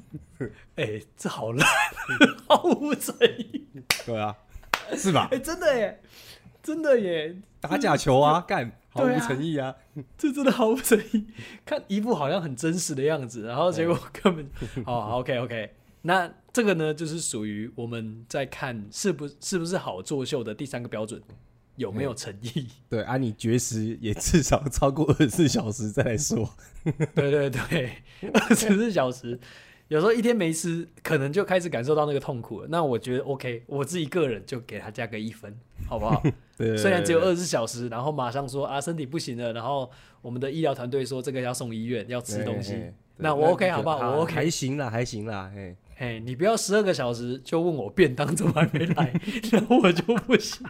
哎、欸，这好烂，毫无诚意。对啊，是吧？哎、欸，真的耶，真的耶，打假球啊，干，毫无诚意啊，这真的毫无诚意。看一副好像很真实的样子，然后结果根本……好，OK OK。那这个呢，就是属于我们在看是不是不是好作秀的第三个标准，有没有诚意？[LAUGHS] 对啊，你绝食也至少超过二十四小时再来说。[LAUGHS] 对对对，二十四小时，有时候一天没吃，可能就开始感受到那个痛苦了。那我觉得 OK，我自己个人就给他加个一分，好不好？[LAUGHS] 虽然只有二十四小时，然后马上说啊身体不行了，然后我们的医疗团队说这个要送医院，要吃东西。那我 OK 好不好？我 OK 还行啦，还行啦，嘿。嘿，你不要十二个小时就问我便当怎么还没来，[LAUGHS] 然后我就不行，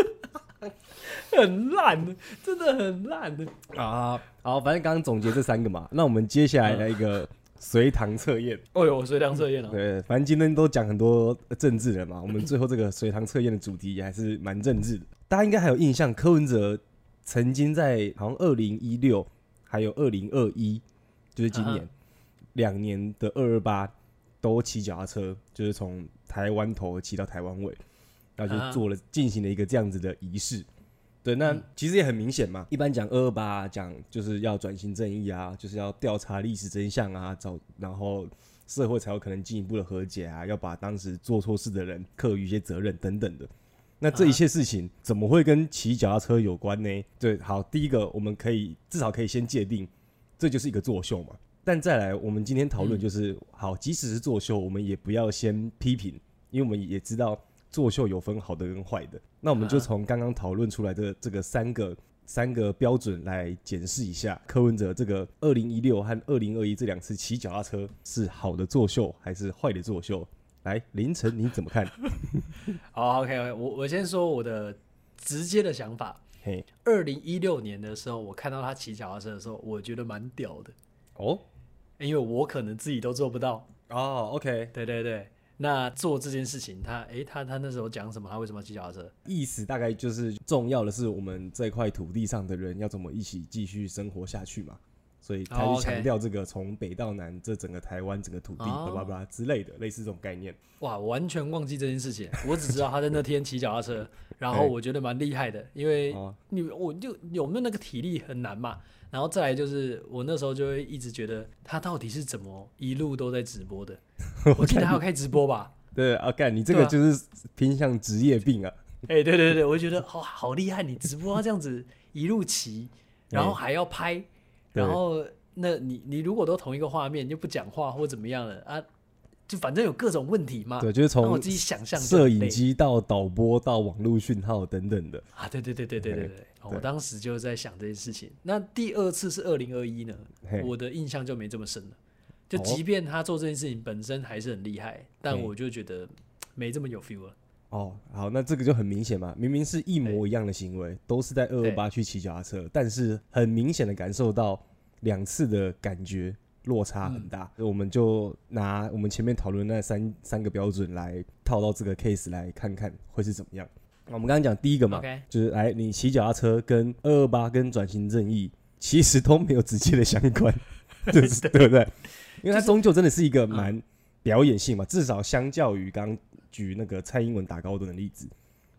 [LAUGHS] 很烂，真的很烂的啊！好，反正刚刚总结这三个嘛，那我们接下来来一个随堂测验。哦呦，随堂测验啊！对，反正今天都讲很多政治的嘛，我们最后这个随堂测验的主题还是蛮政治的。大家应该还有印象，柯文哲曾经在好像二零一六还有二零二一，就是今年。两年的二二八都骑脚踏车，就是从台湾头骑到台湾尾，然后就做了进行了一个这样子的仪式。对，那其实也很明显嘛。一般讲二二八讲就是要转型正义啊，就是要调查历史真相啊，找然后社会才有可能进一步的和解啊，要把当时做错事的人课予一些责任等等的。那这一切事情怎么会跟骑脚踏车有关呢？对，好，第一个我们可以至少可以先界定，这就是一个作秀嘛。但再来，我们今天讨论就是、嗯、好，即使是作秀，我们也不要先批评，因为我们也知道作秀有分好的跟坏的。那我们就从刚刚讨论出来的这个三个三个标准来检视一下柯文哲这个二零一六和二零二一这两次骑脚踏车是好的作秀还是坏的作秀？来，凌晨你怎么看？[LAUGHS] 好，OK，我我先说我的直接的想法。嘿，二零一六年的时候，我看到他骑脚踏车的时候，我觉得蛮屌的。哦。因为我可能自己都做不到哦。Oh, OK，对对对，那做这件事情，他哎、欸，他他那时候讲什么？他为什么要骑脚踏车？意思大概就是重要的是我们这块土地上的人要怎么一起继续生活下去嘛。所以他就强调这个从北到南这整个台湾整个土地，巴拉巴拉之类的，类似这种概念。哇，完全忘记这件事情，我只知道他在那天骑脚踏车，[LAUGHS] 然后我觉得蛮厉害的，因为你我就有没有那个体力很难嘛。然后再来就是，我那时候就会一直觉得他到底是怎么一路都在直播的。[LAUGHS] 我记得还有开直播吧？对啊，干你这个就是偏向职业病啊！哎、啊欸，对对对，我就觉得哦好厉害，你直播这样子一路骑，然后还要拍，然后那你你如果都同一个画面就不讲话或怎么样了啊？就反正有各种问题嘛。对，就是从我自己想象摄影机到导播到网络讯号等等的啊！对对对对对对对。我当时就在想这件事情。那第二次是二零二一呢，我的印象就没这么深了。就即便他做这件事情本身还是很厉害，但我就觉得没这么有 feel 了。哦，好，那这个就很明显嘛，明明是一模一样的行为，都是在二二八去骑脚踏车，但是很明显的感受到两次的感觉落差很大。我们就拿我们前面讨论那三三个标准来套到这个 case 来看看会是怎么样。我们刚刚讲第一个嘛，Okay. 就是来你骑脚踏车跟二二八跟转型正义其实都没有直接的相关，[LAUGHS] 就是对不对？因为它终究真的是一个蛮表演性嘛，至少相较于刚举那个蔡英文打高端的例子，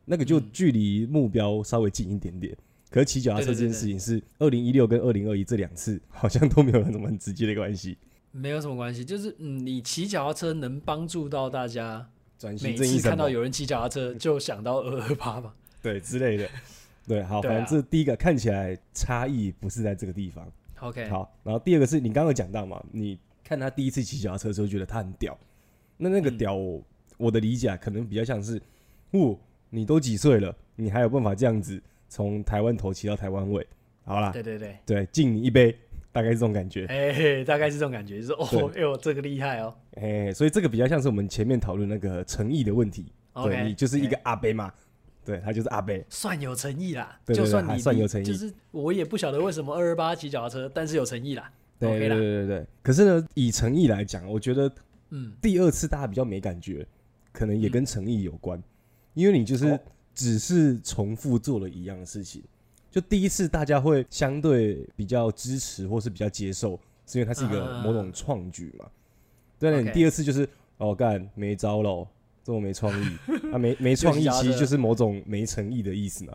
那个就距离目标稍微近一点点。可是骑脚踏车这件事情是二零一六跟二零二一这两次好像都没有什么很直接的关系，没有什么关系，就是嗯，你骑脚踏车能帮助到大家转型正义，看到有人骑脚踏车 [LAUGHS] 就想到二二八嘛，对之类的，[LAUGHS] 对，好，反正这第一个看起来差异不是在这个地方，OK，好，然后第二个是你刚刚讲到嘛，你看他第一次骑脚踏车的时候觉得他很屌，那那个屌，我的理解可能比较像是，哦，你都几岁了，你还有办法这样子。从台湾头骑到台湾尾，好啦，对对对，对，敬你一杯，大概是这种感觉，哎、欸，大概是这种感觉，就是哦，哎呦，这个厉害哦，哎、欸，所以这个比较像是我们前面讨论那个诚意的问题，okay, 对，你就是一个阿伯嘛，欸、对他就是阿伯，算有诚意啦，对对对，就算你算有诚意，就是我也不晓得为什么二二八骑脚踏车，但是有诚意啦，对对对对对，可是呢，以诚意来讲，我觉得，嗯，第二次大家比较没感觉，可能也跟诚意有关、嗯，因为你就是只是重复做了一样的事情。就第一次，大家会相对比较支持，或是比较接受，是因为它是一个某种创举嘛。对、uh. 你第二次就是哦干没招了，这么没创意，[LAUGHS] 啊没没创意，其实就是某种没诚意的意思嘛。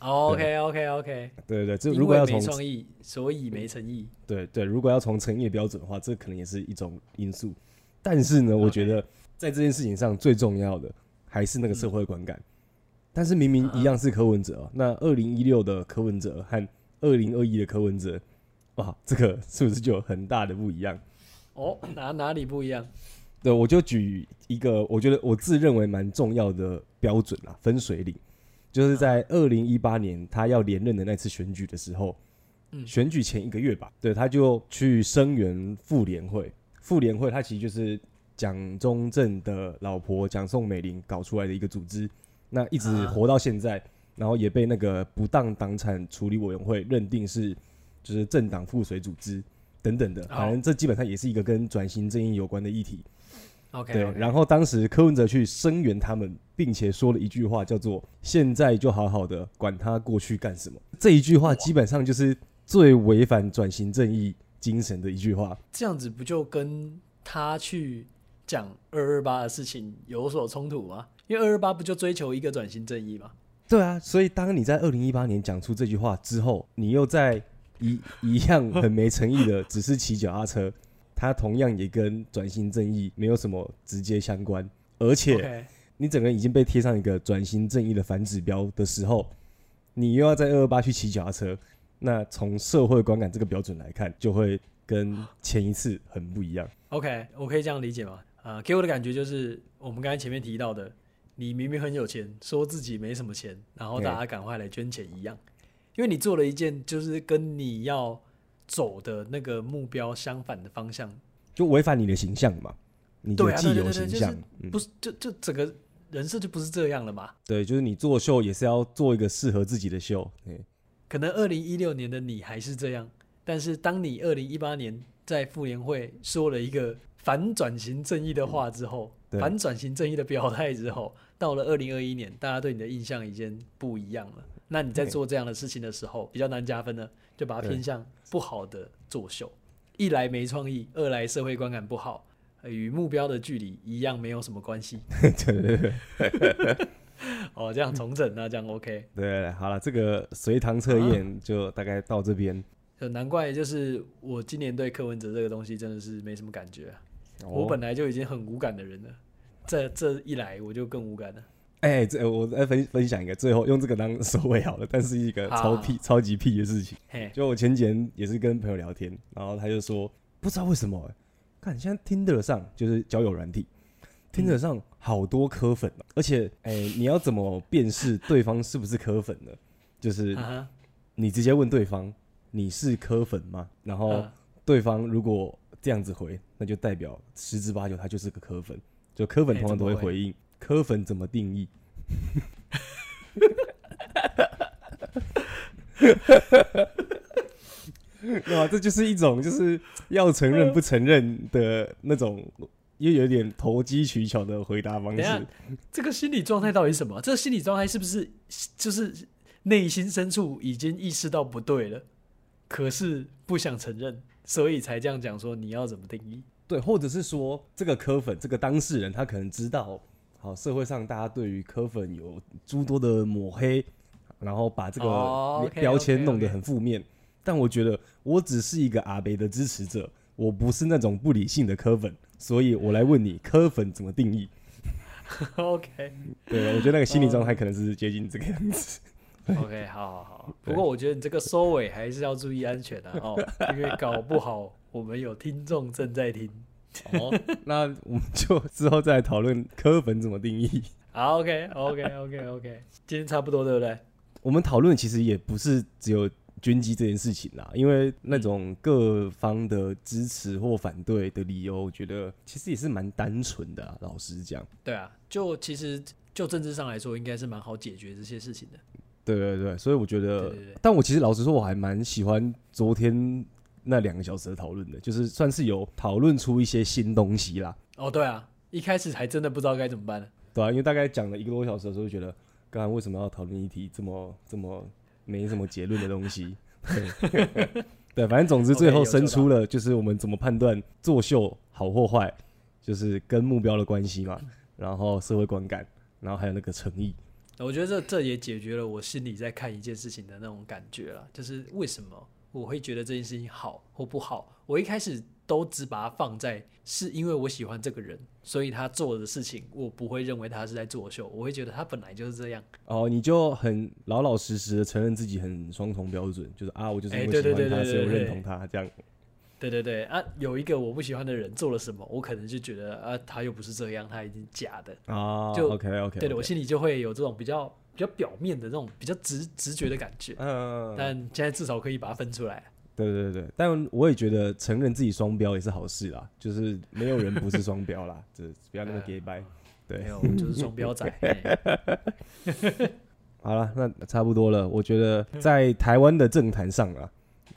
Oh, OK OK OK，对对对，这如果要从创意，所以没诚意。对对，如果要从诚意的标准的话，这可能也是一种因素。但是呢，我觉得在这件事情上最重要的还是那个社会观感。但是明明一样是柯文哲，啊，那二零一六的柯文哲和二零二一的柯文哲，哇，这个是不是就有很大的不一样？哦，哪哪里不一样？对，我就举一个我觉得我自认为蛮重要的标准啊，分水岭，就是在二零一八年他要连任的那次选举的时候，嗯，选举前一个月吧，对，他就去声援妇联会，妇联会他其实就是蒋中正的老婆蒋宋美龄搞出来的一个组织。那一直活到现在，然后也被那个不当党产处理委员会认定是就是政党附随组织等等的，反正这基本上也是一个跟转型正义有关的议题。OK，对。然后当时柯文哲去声援他们，并且说了一句话，叫做“现在就好好的管他过去干什么”。这一句话基本上就是最违反转型正义精神的一句话。这样子不就跟他去讲二二八的事情有所冲突吗？因为二二八不就追求一个转型正义吗？对啊，所以当你在二零一八年讲出这句话之后，你又在一一样很没诚意的，只是骑脚踏车，它同样也跟转型正义没有什么直接相关，而且你整个人已经被贴上一个转型正义的反指标的时候，你又要在二二八去骑脚踏车，那从社会观感这个标准来看，就会跟前一次很不一样。OK，我可以这样理解吗？啊、呃，给我的感觉就是我们刚才前面提到的。你明明很有钱，说自己没什么钱，然后大家赶快来捐钱一样，因为你做了一件就是跟你要走的那个目标相反的方向，就违反你的形象嘛，你的既有形象，不是就就整个人设就不是这样了嘛？对，就是你做秀也是要做一个适合自己的秀。可能二零一六年的你还是这样，但是当你二零一八年在妇联会说了一个反转型正义的话之后，反转型正义的表态之后。到了二零二一年，大家对你的印象已经不一样了。那你在做这样的事情的时候，比较难加分呢，就把它偏向不好的作秀。一来没创意，二来社会观感不好，与目标的距离一样没有什么关系。对 [LAUGHS] 对对。[LAUGHS] 哦，这样重整那这样 OK。对，好了，这个随堂测验就大概到这边。就难怪，就是我今年对柯文哲这个东西真的是没什么感觉啊。我本来就已经很无感的人了。这这一来我就更无感了。哎、欸，这我再分分享一个，最后用这个当收尾好了。但是一个超屁、超级屁的事情。就我前几天也是跟朋友聊天，然后他就说，不知道为什么、欸，看现在 Tinder 上就是交友软体，Tinder 上好多磕粉、喔、而且哎、欸，你要怎么辨识对方是不是磕粉呢？就是你直接问对方你是磕粉吗？然后对方如果这样子回，那就代表十之八九他就是个柯粉。就柯粉通常都会回应，柯粉怎么定义？[LAUGHS] 哇，这就是一种就是要承认不承认的那种，又有点投机取巧的回答方式。这个心理状态到底是什么？这个心理状态是不是就是内心深处已经意识到不对了，可是不想承认，所以才这样讲说你要怎么定义？对，或者是说这个科粉这个当事人，他可能知道好，社会上大家对于科粉有诸多的抹黑，然后把这个标签弄得很负面。但我觉得我只是一个阿北的支持者，我不是那种不理性的科粉，所以我来问你，科粉怎么定义？[LAUGHS] OK，对，我觉得那个心理状态可能是接近这个样子。OK，好好好。不过我觉得你这个收尾还是要注意安全的 [LAUGHS] 哦，因为搞不好我们有听众正在听。哦，那我们就之后再来讨论柯粉怎么定义。[LAUGHS] 好，OK，OK，OK，OK，[LAUGHS] 今天差不多对不对？我们讨论其实也不是只有军机这件事情啦，因为那种各方的支持或反对的理由，我觉得其实也是蛮单纯的啊。老实讲，对啊，就其实就政治上来说，应该是蛮好解决这些事情的。对对对，所以我觉得，对对对，但我其实老实说，我还蛮喜欢昨天那两个小时的讨论的，就是算是有讨论出一些新东西啦。哦，对啊，一开始还真的不知道该怎么办呢。对啊，因为大概讲了一个多小时的时候，就觉得刚刚为什么要讨论一题这么这么没什么结论的东西？[LAUGHS] 对，对，反正总之最后生出了就是我们怎么判断作秀好或坏，就是跟目标的关系嘛，然后社会观感，然后还有那个诚意。我觉得这这也解决了我心里在看一件事情的那种感觉了，就是为什么我会觉得这件事情好或不好？我一开始都只把它放在是因为我喜欢这个人，所以他做的事情我不会认为他是在作秀，我会觉得他本来就是这样。哦，你就很老老实实的承认自己很双重标准，就是啊，我就是因为喜欢他，所以我认同他这样。对对对啊，有一个我不喜欢的人做了什么，我可能就觉得啊，他又不是这样，他已经假的啊。就 OK OK，对的，我心里就会有这种比较比较表面的这种比较直直觉的感觉。嗯，但现在至少可以把它分出来。对对对，但我也觉得承认自己双标也是好事啦，就是没有人不是双标啦，这 [LAUGHS] 不要那么假掰。对，没有，就是双标仔。[LAUGHS] 好了，那差不多了。我觉得在台湾的政坛上啊。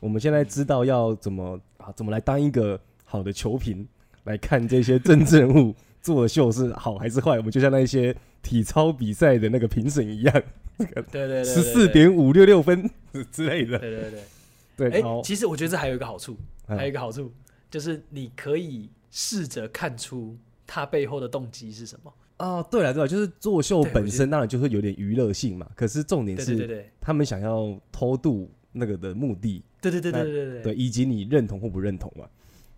我们现在知道要怎么啊，怎么来当一个好的球评来看这些政治人物作秀是好还是坏？我们就像那些体操比赛的那个评审一样，[LAUGHS] 对对对，十四点五六六分之类的。对对对对。哎、欸，其实我觉得这还有一个好处，还有一个好处就是你可以试着看出他背后的动机是什么。哦，对了对了，就是作秀本身当然就是有点娱乐性嘛，可是重点是他们想要偷渡那个的目的。对对对对对对对，以及你认同或不认同嘛？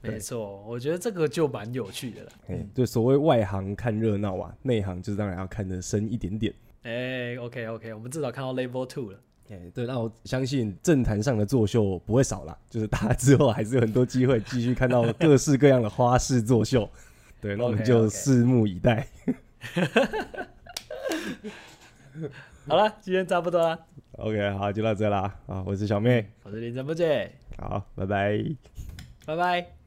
没错，我觉得这个就蛮有趣的了。嗯，对，所谓外行看热闹啊，内行就是当然要看得深一点点。哎，OK OK，我们至少看到 Level Two 了。哎，对，那我相信政坛上的作秀不会少了，就是大家之后还是有很多机会继续看到各式各样的花式作秀。[LAUGHS] 对，那我们就拭目以待。[LAUGHS] [LAUGHS] 好了，今天差不多了。OK，好，就到这啦。啊，我是小妹，我是林正不姐。好，拜拜，拜拜。